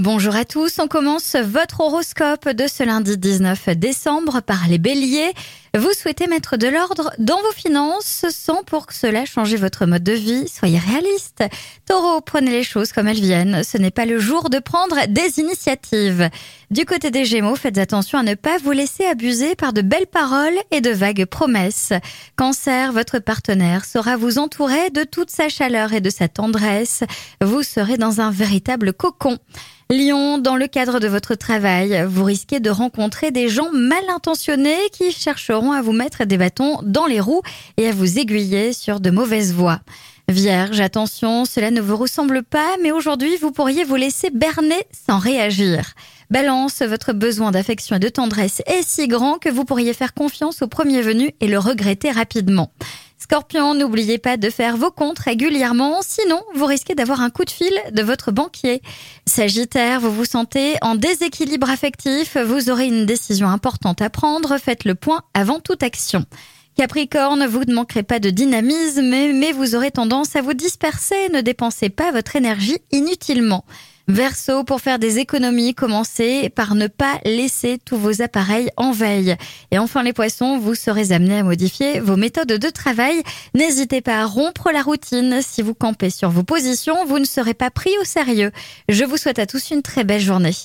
Bonjour à tous, on commence votre horoscope de ce lundi 19 décembre par les béliers. Vous souhaitez mettre de l'ordre dans vos finances sans pour cela changer votre mode de vie. Soyez réaliste. Taureau, prenez les choses comme elles viennent. Ce n'est pas le jour de prendre des initiatives. Du côté des Gémeaux, faites attention à ne pas vous laisser abuser par de belles paroles et de vagues promesses. Cancer, votre partenaire saura vous entourer de toute sa chaleur et de sa tendresse. Vous serez dans un véritable cocon. Lyon, dans le cadre de votre travail, vous risquez de rencontrer des gens mal intentionnés qui chercheront à vous mettre des bâtons dans les roues et à vous aiguiller sur de mauvaises voies. Vierge, attention, cela ne vous ressemble pas, mais aujourd'hui vous pourriez vous laisser berner sans réagir. Balance, votre besoin d'affection et de tendresse est si grand que vous pourriez faire confiance au premier venu et le regretter rapidement. Scorpion, n'oubliez pas de faire vos comptes régulièrement, sinon vous risquez d'avoir un coup de fil de votre banquier. Sagittaire, vous vous sentez en déséquilibre affectif, vous aurez une décision importante à prendre, faites le point avant toute action. Capricorne, vous ne manquerez pas de dynamisme, mais vous aurez tendance à vous disperser, ne dépensez pas votre énergie inutilement. Verseau, pour faire des économies, commencez par ne pas laisser tous vos appareils en veille. Et enfin les poissons, vous serez amenés à modifier vos méthodes de travail. N'hésitez pas à rompre la routine. Si vous campez sur vos positions, vous ne serez pas pris au sérieux. Je vous souhaite à tous une très belle journée.